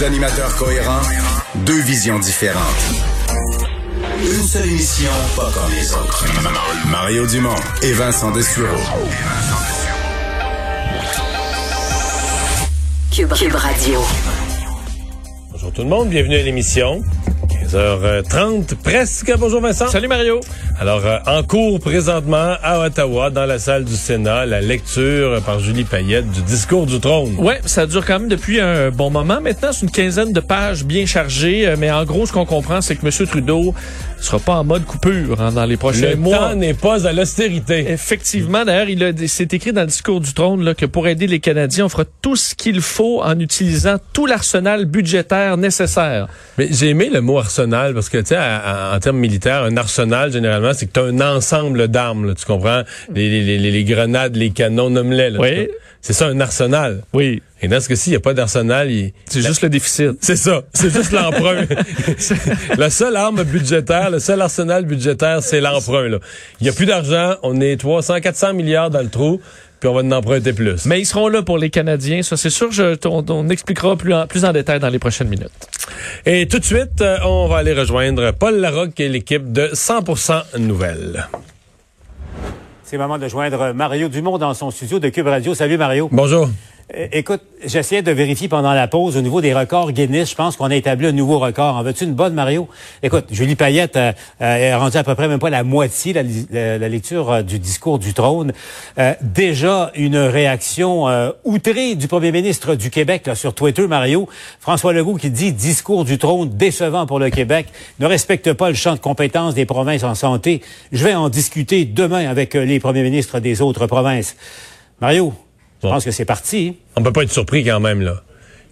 Deux animateurs cohérents, deux visions différentes. Une seule émission, pas comme les autres. Mario Dumont et Vincent Dessureau. Cube, Cube Radio. Bonjour tout le monde, bienvenue à l'émission. 15h30 presque. Bonjour Vincent. Salut Mario. Alors, euh, en cours présentement à Ottawa, dans la salle du Sénat, la lecture par Julie Payette du discours du trône. Ouais, ça dure quand même depuis un bon moment. Maintenant, c'est une quinzaine de pages bien chargées. euh, Mais en gros, ce qu'on comprend, c'est que M. Trudeau sera pas en mode coupure hein, dans les prochains Le mois. temps n'est pas à l'austérité. Effectivement, d'ailleurs, il c'est écrit dans le discours du trône là, que pour aider les Canadiens, on fera tout ce qu'il faut en utilisant tout l'arsenal budgétaire nécessaire. Mais j'ai aimé le mot arsenal parce que, tu sais, en, en termes militaires, un arsenal, généralement, c'est que tu as un ensemble d'armes, là, tu comprends? Les, les, les, les grenades, les canons, nomme-les. là, Oui. C'est ça, un arsenal. Oui. Et dans ce cas-ci, il n'y a pas d'arsenal. il- C'est juste le déficit. C'est ça. C'est juste l'emprunt. la seule arme budgétaire, le seul arsenal budgétaire, c'est l'emprunt. là. Il n'y a plus d'argent. On est 300, 400 milliards dans le trou. Puis on va en emprunter plus. Mais ils seront là pour les Canadiens, ça c'est sûr. Je, on, on expliquera plus en, plus en détail dans les prochaines minutes. Et tout de suite, euh, on va aller rejoindre Paul Larocque et l'équipe de 100% Nouvelles. C'est le moment de joindre Mario Dumont dans son studio de Cube Radio. Salut Mario. Bonjour. Écoute, j'essayais de vérifier pendant la pause au niveau des records Guinness. Je pense qu'on a établi un nouveau record. En veux-tu une bonne, Mario? Écoute, Julie Payette euh, euh, est rendue à peu près même pas la moitié la, la- la lecture euh, du discours du trône. Euh, déjà une réaction euh, outrée du premier ministre du Québec là, sur Twitter, Mario. François Legault qui dit discours du trône décevant pour le Québec, ne respecte pas le champ de compétences des provinces en santé. Je vais en discuter demain avec les premiers ministres des autres provinces. Mario, je Bon. pense que c'est parti. On peut pas être surpris quand même, là.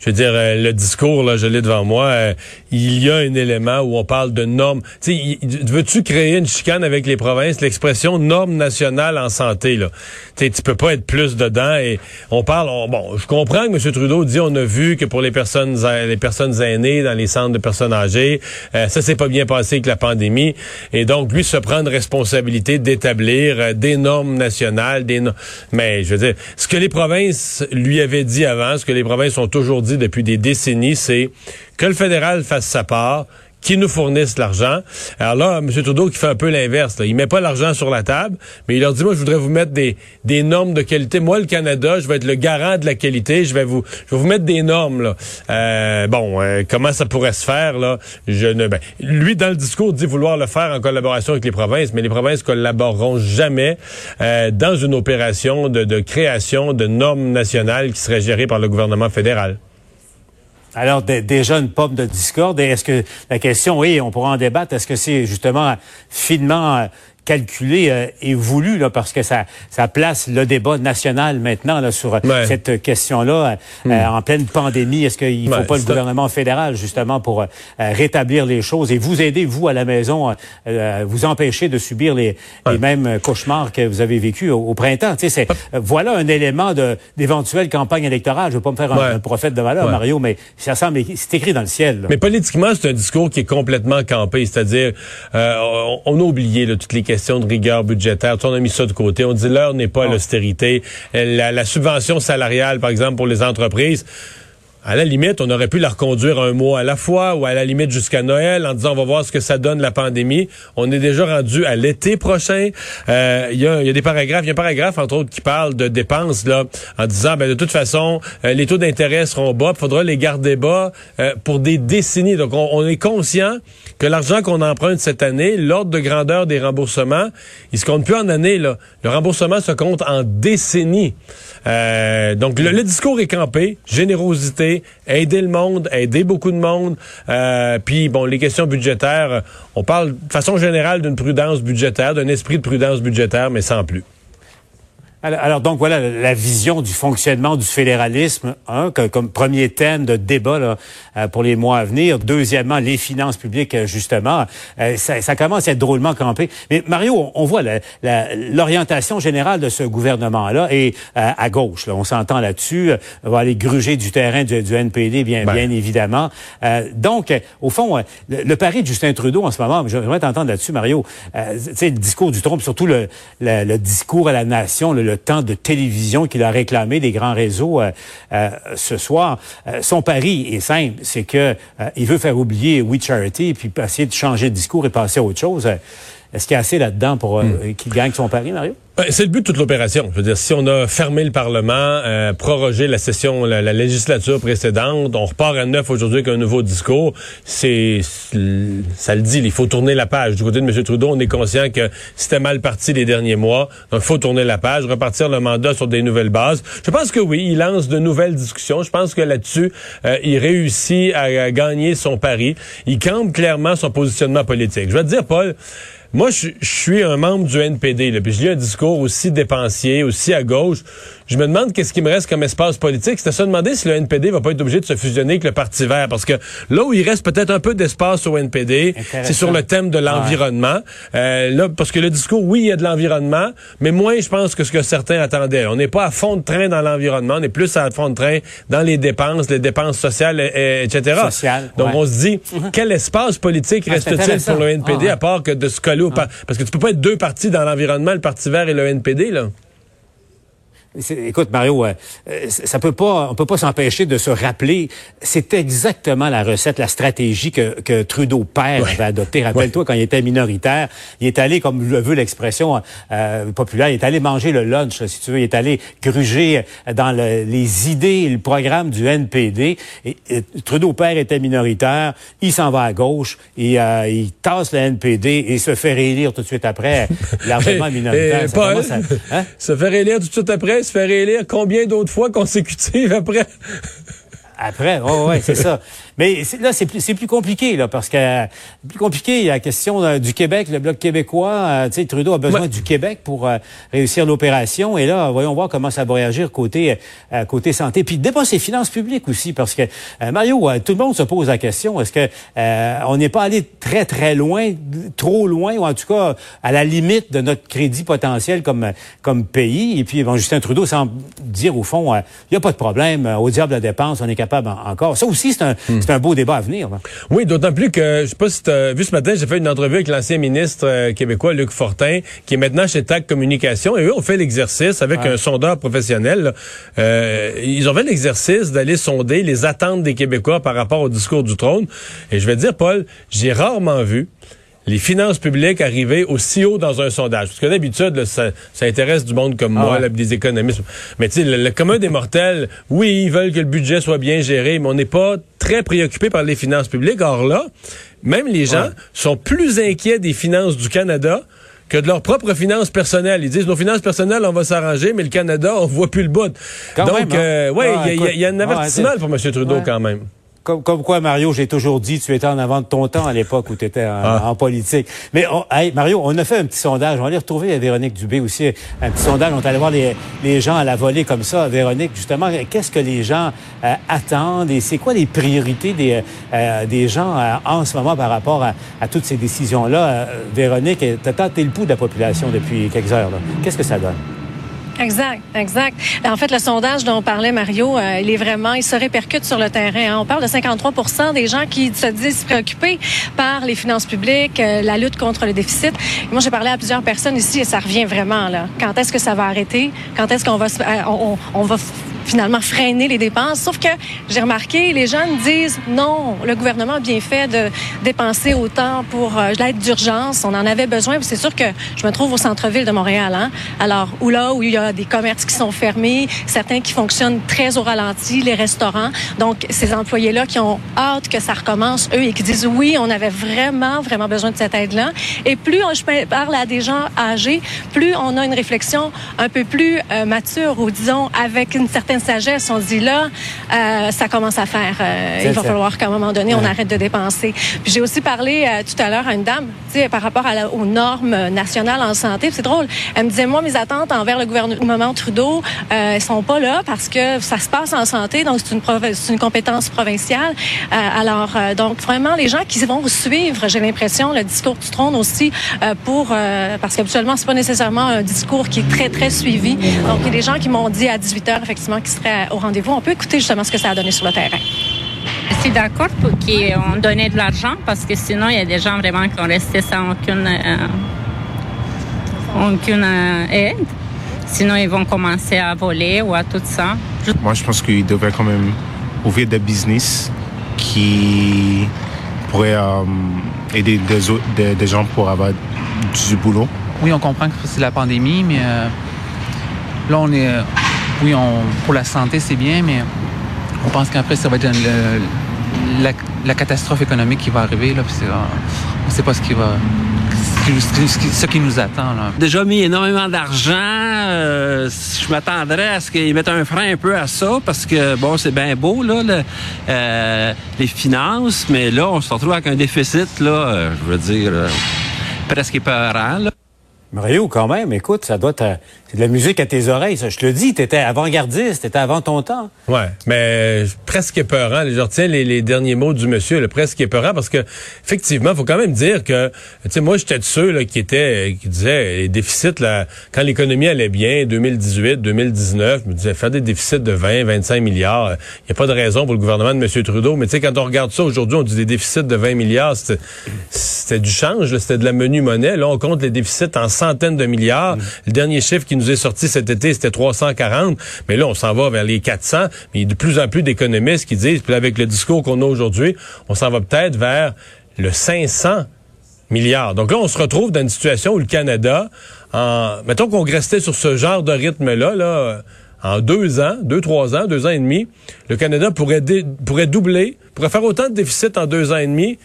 Je veux dire, euh, le discours, là, je l'ai devant moi, euh, il y a un élément où on parle de normes. Tu veux-tu créer une chicane avec les provinces? L'expression norme nationale en santé, là. Tu tu peux pas être plus dedans et on parle, on- bon, je comprends que M. Trudeau dit, on a vu que pour les personnes, a- les personnes aînées dans les centres de personnes âgées, euh, ça s'est pas bien passé avec la pandémie. Et donc, lui, se prendre responsabilité d'établir euh, des normes nationales, des no- mais je veux dire, ce que les provinces lui avaient dit avant, ce que les provinces ont toujours dit depuis des décennies, c'est que le fédéral fasse sa part, qui nous fournissent l'argent. Alors là, M. Trudeau qui fait un peu l'inverse. Il met pas l'argent sur la table, mais il leur dit, moi, je voudrais vous mettre des, des normes de qualité. Moi, le Canada, je vais être le garant de la qualité. Je vais vous, je vais vous mettre des normes. Là. Euh, bon, euh, comment ça pourrait se faire là? Je ne. Ben, lui, dans le discours, dit vouloir le faire en collaboration avec les provinces, mais les provinces collaboreront jamais euh, dans une opération de, de création de normes nationales qui seraient gérées par le gouvernement fédéral. Alors, dé- déjà une pomme de discorde. Est-ce que la question, oui, on pourra en débattre, est-ce que c'est justement finement euh, calculé euh, et voulu, là, parce que ça, ça place le débat national maintenant là, sur Ouais. cette question-là euh, euh, en pleine pandémie. Est-ce qu'il ne faut pas le gouvernement fédéral, justement, pour euh, rétablir les choses et vous aider, vous, à la maison, vous empêcher de subir les, les mêmes cauchemars que vous avez vécu au, au printemps? C'est, voilà un élément de, d'éventuelle campagne électorale. Je veux pas me faire un, un prophète de valeur. Mario, mais ça semble, c'est écrit dans le ciel. là. Mais politiquement, c'est un discours qui est complètement campé, c'est-à-dire euh, on, on a oublié là, toutes les questions de rigueur budgétaire, on a mis ça de côté. On dit l'heure n'est pas à l'austérité. Euh, La, la subvention salariale, par exemple, pour les entreprises. À la limite, on aurait pu la reconduire un mois à la fois ou à la limite jusqu'à Noël en disant on va voir ce que ça donne la pandémie. On est déjà rendu à l'été prochain. Euh, Il y, a, y a des paragraphes, il y a un paragraphe entre autres qui parle de dépenses là en disant ben de toute façon euh, les taux d'intérêt seront bas, il faudra les garder bas euh, pour des décennies. Donc on, on est conscient que l'argent qu'on emprunte cette année, l'ordre de grandeur des remboursements, il se compte plus en années là. Le remboursement se compte en décennies. Euh, donc le, le discours est campé, générosité, aider le monde, aider beaucoup de monde. Euh, puis bon, les questions budgétaires, on parle de façon générale d'une prudence budgétaire, d'un esprit de prudence budgétaire, mais sans plus. Alors, donc voilà la vision du fonctionnement du fédéralisme, que- comme premier thème de débat là, euh, pour les mois à venir. Deuxièmement, les finances publiques, euh, justement. Euh, ça, ça commence à être drôlement campé. Mais Mario, on, voit l'orientation générale de ce gouvernement-là et à gauche. Là, on s'entend là-dessus. On va aller gruger du terrain du, du NPD, bien, Ben. bien évidemment. Euh, donc, au fond, le, le pari de Justin Trudeau en ce moment, j'aimerais t'entendre là-dessus, Mario. Euh, tu sais, le discours du trompe, surtout le, le, le discours à la nation, le temps de télévision qu'il a réclamé des grands réseaux ce soir. son pari est simple, c'est que il veut faire oublier We Charity puis essayer de changer de discours et passer à autre chose. Est-ce qu'il y a assez là-dedans pour hmm. qu'il gagne son pari, Mario? Ben, c'est le but de toute l'opération. Je veux dire, si on a fermé le Parlement, euh, prorogé la session, la, législature précédente, on repart à neuf aujourd'hui avec un nouveau discours, c'est ça le dit, il faut tourner la page. Du côté de M. Trudeau, on est conscient que c'était mal parti les derniers mois, donc il faut tourner la page, repartir le mandat sur des nouvelles bases. Je pense que oui, il lance de nouvelles discussions. Je pense que là-dessus, euh, il réussit à, gagner son pari. Il campe clairement son positionnement politique. Je vais te dire, Paul, moi, je, suis un membre du NPD, là, puis je lis un discours aussi dépensier, aussi à gauche. Je me demande qu'est-ce qui me reste comme espace politique. C'est à se demander si le NPD va pas être obligé de se fusionner avec le Parti vert. Parce que là où il reste peut-être un peu d'espace au NPD, c'est sur le thème de l'environnement. Euh, là, parce que le discours, oui, il y a de l'environnement, mais moins, je pense, que ce que certains attendaient. On n'est pas à fond de train dans l'environnement, on est plus à fond de train dans les dépenses, les dépenses sociales, etc. Donc, on se dit, mhm. quel espace politique ah, reste-t-il pour le NPD, ah, à part que de se coller au... Ah. Parce que tu peux pas être deux partis dans l'environnement, le Parti vert et le NPD, là. Écoute, Mario, euh, ça peut pas, on peut pas s'empêcher de se rappeler. C'est exactement la recette, la stratégie que, que Trudeau père avait adoptée. Rappelle-toi quand il était minoritaire, il est allé, comme le veut l'expression euh, populaire, il est allé manger le lunch, si tu veux. Il est allé gruger dans les idées, le programme du NPD. Et, Trudeau père était minoritaire, il s'en va à gauche, et euh, il tasse le NPD et se fait réélire tout de suite après, largement minoritaire. Hein? se fait réélire tout de suite après se faire réélire combien d'autres fois consécutives après? Après, oh, ouais, c'est ça. Mais là, c'est plus, plus compliqué, là, parce que plus compliqué, il y a la question euh, du Québec, le Bloc québécois. Euh, tu sais, Trudeau a besoin du Québec pour euh, réussir l'opération. Et là, voyons voir comment ça va réagir côté côté santé. Puis dépasser les finances publiques aussi, parce que Mario, tout le monde se pose la question est-ce que on n'est pas allé très très loin, trop loin, ou en tout cas à la limite de notre crédit potentiel comme comme pays. Et puis, bon, Justin Trudeau semble dire au fond, il n'y a pas de problème, au diable la dépense, on est capable encore. Ça aussi, c'est un, hmm c'est un beau débat à venir. Oui, d'autant plus que, je sais pas si tu as vu ce matin, j'ai fait une entrevue avec l'ancien ministre euh, québécois, Luc Fortin, qui est maintenant chez TAC Communication, et eux ont fait l'exercice avec un sondeur professionnel. Euh, ils ont fait l'exercice d'aller sonder les attentes des Québécois par rapport au discours du trône. Et je vais dire, Paul, j'ai rarement vu les finances publiques arriver aussi haut dans un sondage. Parce que d'habitude, ça, ça, intéresse du monde comme ah moi, des économistes. Mais tu sais, le, commun des mortels, oui, ils veulent que le budget soit bien géré, mais on n'est pas très préoccupé par les finances publiques. Or là, même les gens sont plus inquiets des finances du Canada que de leurs propres finances personnelles. Ils disent nos finances personnelles, on va s'arranger, mais le Canada, on voit plus le bout. Donc, hein? euh, ouais, il y, a un avertissement pour M. Trudeau quand même. Comme, quoi, Mario, j'ai toujours dit, tu étais en avant de ton temps à l'époque où tu étais ah. en, politique. Mais Mario, on a fait un petit sondage. On va aller retrouver à Véronique Dubé aussi. Un petit sondage. On est allé voir les, les gens à la volée comme ça. Véronique, justement, qu'est-ce que les gens euh, attendent et c'est quoi les priorités des, euh, des gens euh, en ce moment par rapport à, à toutes ces décisions-là? Véronique, tu as le pouls de la population depuis quelques heures. Qu'est-ce que ça donne? Exact, exact. En fait, le sondage dont parlait Mario, euh, il est vraiment, il se répercute sur le terrain. Hein. On parle de 53% des gens qui se disent préoccupés par les finances publiques, euh, la lutte contre le déficit. moi, j'ai parlé à plusieurs personnes ici et ça revient vraiment là. Quand est-ce que ça va arrêter? Quand est-ce qu'on va, euh, on, on va finalement freiner les dépenses. Sauf que j'ai remarqué, les jeunes disent non, le gouvernement a bien fait de dépenser autant pour euh, l'aide d'urgence. On en avait besoin. C'est sûr que je me trouve au centre-ville de Montréal. Hein? Alors, où là, où il y a des commerces qui sont fermés, certains qui fonctionnent très au ralenti, les restaurants. Donc, ces employés-là qui ont hâte que ça recommence, eux, et qui disent oui, on avait vraiment, vraiment besoin de cette aide-là. Et plus je parle à des gens âgés, plus on a une réflexion un peu plus euh, mature ou disons avec une certaine sagesse. On dit là, euh, ça commence à faire. Euh, il va falloir qu'à un moment donné, on arrête de dépenser. Puis j'ai aussi parlé euh, tout à l'heure à une dame, tu sais, par rapport à aux normes nationales en santé. C'est drôle. Elle me disait, moi, mes attentes envers le gouvernement Trudeau, euh, sont pas là parce que ça se passe en santé, donc c'est une, une compétence provinciale. alors, donc vraiment, les gens qui vont suivre, j'ai l'impression, le discours du trône aussi pour parce qu'habituellement, c'est pas nécessairement un discours qui est très très suivi. Donc, il y a des gens qui m'ont dit à 18 heures effectivement serait au rendez-vous. On peut écouter justement ce que ça a donné sur le terrain. Je suis d'accord pour qu'on donne de l'argent parce que sinon, il y a des gens vraiment qui ont resté sans aucune, euh, aucune euh, aide. Sinon, ils vont commencer à voler ou à tout ça. Moi, je pense qu'il devrait quand même ouvrir des business qui pourraient euh, aider des, au- des- des gens pour avoir du boulot. Oui, on comprend que c'est la pandémie, mais euh, là, on est. oui, on, pour la santé, c'est bien, mais on pense qu'après, ça va être la, catastrophe économique qui va arriver. Là, euh, on sait pas ce qui va. Ce qui, nous attend. Là. déjà mis énormément d'argent. Euh, je m'attendrais à ce qu'ils mettent un frein un peu à ça parce que, bon, c'est bien beau, là, euh, les finances, mais là, on se retrouve avec un déficit, là, euh, je veux dire, presque épeurant. Mario, quand même, écoute, ça doit être, c'est de la musique à tes oreilles, ça. Je te le dis, t'étais avant-gardiste, t'étais avant ton temps. Ouais, mais presque épeurant. Je retiens les, derniers mots du monsieur, le presque épeurant, parce que effectivement, faut quand même dire que, tu sais, moi, j'étais de ceux là, qui étaient, qui disaient les déficits là, quand l'économie allait bien, 2018, 2019, je me disais faire des déficits de 20, 25 milliards, il n'y a pas de raison pour le gouvernement de M. Trudeau. Mais tu sais, quand on regarde ça aujourd'hui, on dit des déficits de 20 milliards, c'était du change, c'était de la menu monnaie. Là, on compte les déficits en centaines de milliards. Le dernier chiffre qui nous est sorti cet été, c'était 340. Mais là, on s'en va vers les 400. Mais il y a de plus en plus d'économistes qui disent, puis avec le discours qu'on a aujourd'hui, on s'en va peut-être vers le 500 milliards. Donc là, on se retrouve dans une situation où le Canada, en, mettons qu'on restait sur ce genre de rythme-là, là, en deux ans, deux, trois ans, deux ans et demi, le Canada pourrait, dé- pourrait doubler, pourrait faire autant de déficit en deux ans et demi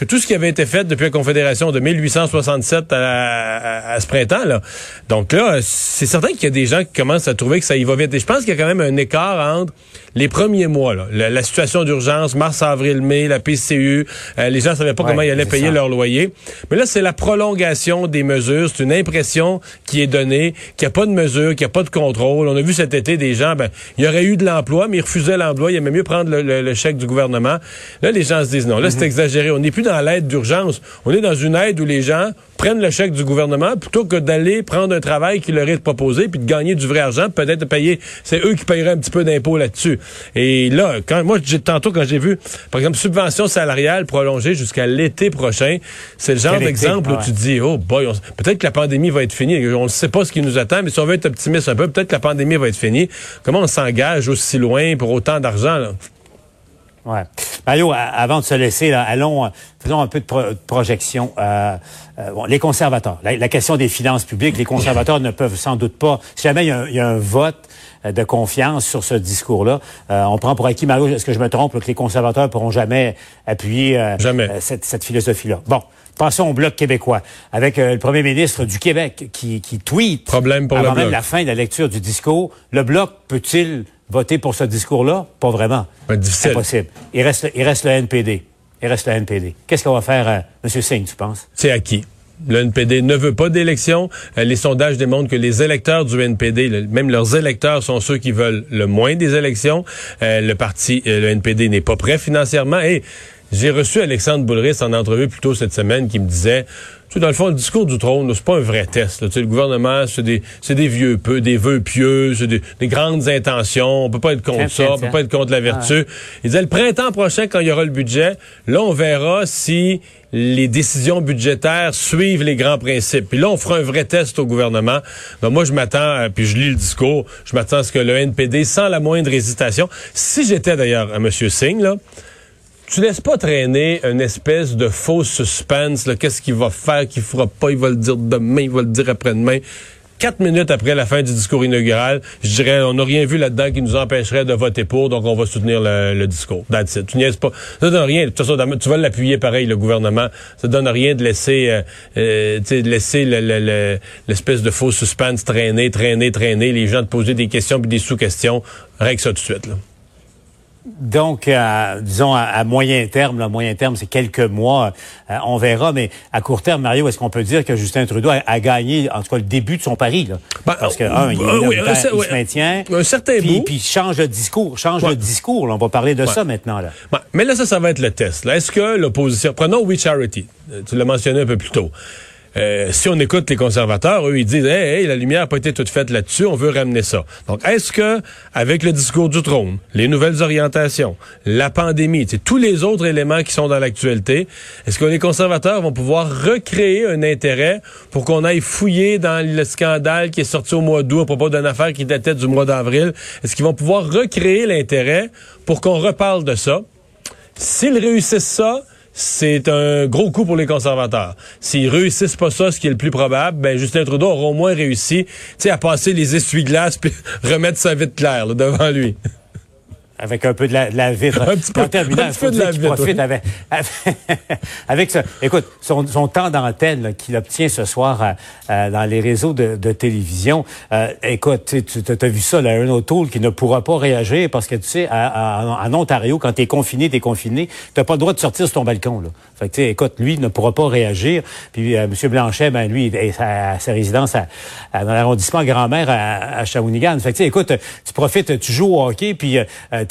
que tout ce qui avait été fait depuis la Confédération de 1867 à, à- à ce printemps. Là. Donc là, c'est certain qu'il y a des gens qui commencent à trouver que ça y va vite. Et je pense qu'il y a quand même un écart entre les premiers mois, là, la, la situation d'urgence, mars, avril, mai, la PCU, euh, les gens savaient pas Ouais, comment ils allaient payer ça. leur loyer. Mais là, c'est la prolongation des mesures. C'est une impression qui est donnée, qu'il n'y a pas de mesure, qu'il n'y a pas de contrôle. On a vu cet été des gens, ben, il y aurait eu de l'emploi, mais ils refusaient l'emploi. Il aimait mieux prendre le, le- le chèque du gouvernement. Là, les gens se disent non. Là, Mhm. c'est exagéré. On n'est plus dans l'aide d'urgence. On est dans une aide où les gens prennent le chèque du gouvernement plutôt que d'aller prendre un travail qui leur est proposé puis de gagner du vrai argent, peut-être de payer. C'est eux qui paieraient un petit peu d'impôts là-dessus. Et là, quand moi, j'ai tantôt quand j'ai vu, par exemple, subvention salariale prolongée jusqu'à l'été prochain, c'est le genre d'exemple où tu dis, oh boy, peut-être que la pandémie va être finie. On ne sait pas ce qui nous attend, mais si on veut être optimiste un peu, peut-être que la pandémie va être finie. Comment on s'engage aussi loin pour autant d'argent? Ouais. Mario, avant de se laisser, là, allons, euh, faisons un peu de, pro- de projection. Euh, euh, bon, les conservateurs, la, question des finances publiques, les conservateurs ne peuvent sans doute pas, si jamais il y a un, vote de confiance sur ce discours-là, euh, on prend pour acquis, Mario, est-ce que je me trompe, que les conservateurs pourront jamais appuyer euh, Jamais. euh, cette, cette philosophie-là? Bon, passons au Bloc québécois, avec euh, le premier ministre du Québec qui, qui tweet Problème pour le avant même Bloc. la fin de la lecture du discours, le Bloc peut-il voter pour ce discours-là? Pas vraiment. Difficile. Impossible. Il reste, le- il reste le NPD. Il reste le NPD. Qu'est-ce qu'on va faire, euh, M. Singh, tu penses? c'est acquis. Le NPD ne veut pas d'élection. Euh, les sondages démontrent que les électeurs du NPD, même leurs électeurs, sont ceux qui veulent le moins des élections. Euh, le parti, euh, le NPD n'est pas prêt financièrement. Et j'ai reçu Alexandre Boulris en entrevue plus tôt cette semaine qui me disait, tu sais, dans le fond, le discours du trône, c'est pas un vrai test. là. Tu sais, le gouvernement, c'est des, c'est des vieux peu, des vœux pieux, c'est des, des grandes intentions. On peut pas être contre ça, tiens, on peut pas être contre la vertu. Il disait le printemps prochain, quand il y aura le budget, là, on verra si les décisions budgétaires suivent les grands principes. Puis là, on fera un vrai test au gouvernement. Donc moi, je m'attends, euh, puis je lis le discours, je m'attends à ce que le NPD, sans la moindre hésitation, si j'étais d'ailleurs à M. Singh, là, tu laisses pas traîner une espèce de faux suspense, qu'est-ce qu'il va faire, qu'il fera pas, il va le dire demain, il va le dire après-demain. Quatre minutes après la fin du discours inaugural, je dirais, on n'a rien vu là-dedans qui nous empêcherait de voter pour, donc on va soutenir le, discours. That's it. Tu pas. Ça donne rien. De toute façon, tu vas l'appuyer pareil, le gouvernement. Ça donne rien de laisser, euh, euh, de laisser le- le- le- l'espèce de faux suspense traîner, traîner, traîner, les gens te poser des questions puis des sous-questions. Règle ça tout de suite. Donc, euh, disons, à, à moyen terme, là, moyen terme, c'est quelques mois, euh, on verra, mais à court terme, Mario, est-ce qu'on peut dire que Justin Trudeau a, a gagné, en tout cas, le début de son pari, là? Ben, Parce que, un, il, euh, oui, minoritaire, un il ouais, se maintient. un certain puis, bout. Puis il change le discours, change Ouais. le discours, là. On va parler de ça maintenant, là. Mais là, ça, ça va être le test. Est-ce que l'opposition... Prenons We Charity. Tu l'as mentionné un peu plus tôt. Euh, si on écoute les conservateurs, eux, ils disent hey, hey la lumière n'a pas été toute faite là-dessus, on veut ramener ça. Donc, est-ce que, avec le discours du trône, les nouvelles orientations, la pandémie, tous les autres éléments qui sont dans l'actualité, est-ce que les conservateurs vont pouvoir recréer un intérêt pour qu'on aille fouiller dans le scandale qui est sorti au mois d'août à propos d'une affaire qui datait du mois d'avril? Est-ce qu'ils vont pouvoir recréer l'intérêt pour qu'on reparle de ça? S'ils réussissent ça, c'est un gros coup pour les conservateurs. S'ils réussissent pas ça, ce qui est le plus probable, ben Justin Trudeau aura au moins réussi à passer les essuie-glaces puis remettre sa vitre claire devant lui. Avec un peu de la, de la vitre. Un petit peu, En terminant, un il petit faut peu de la vitre, profite oui. avec, avec ça. Écoute, son, son temps d'antenne qu'il obtient ce soir euh, euh, dans les réseaux de, de télévision, euh, écoute, tu as vu ça, là, un O'Toole qui ne pourra pas réagir parce que, tu sais, à- à- en Ontario, quand tu es confiné, tu es confiné, tu pas le droit de sortir sur ton balcon. Là. Fait que, tu sais, écoute, lui ne pourra pas réagir. Puis euh, M. Blanchet, ben lui, est à, à sa résidence à, à- dans l'arrondissement Grand-Mère à, Shawinigan. Fait que, écoute, tu profites, tu joues au hockey, puis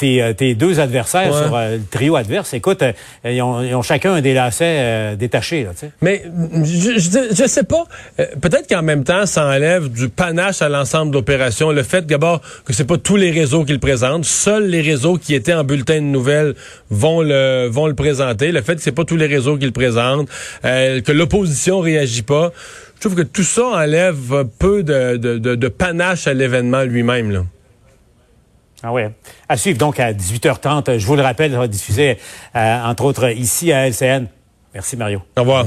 tes, euh, tes deux adversaires Ouais. sur euh, le trio adverse, écoute, euh, ils, ont, ils ont chacun des lacets euh, détachés. Là. Mais je, je, je sais pas. Peut-être qu'en même temps, ça enlève du panache à l'ensemble de l'opération. Le fait d'abord que c'est pas tous les réseaux qui le présentent. Seuls les réseaux qui étaient en bulletin de nouvelles vont le vont le présenter. Le fait que c'est pas tous les réseaux qui le présentent, euh, que l'opposition réagit pas. Je trouve que tout ça enlève un peu de, de, de, de panache à l'événement lui-même. Ah ouais. À suivre donc à 18h30. Je vous le rappelle, ça va diffuser, euh, entre autres, ici à LCN. Merci Mario. Au revoir.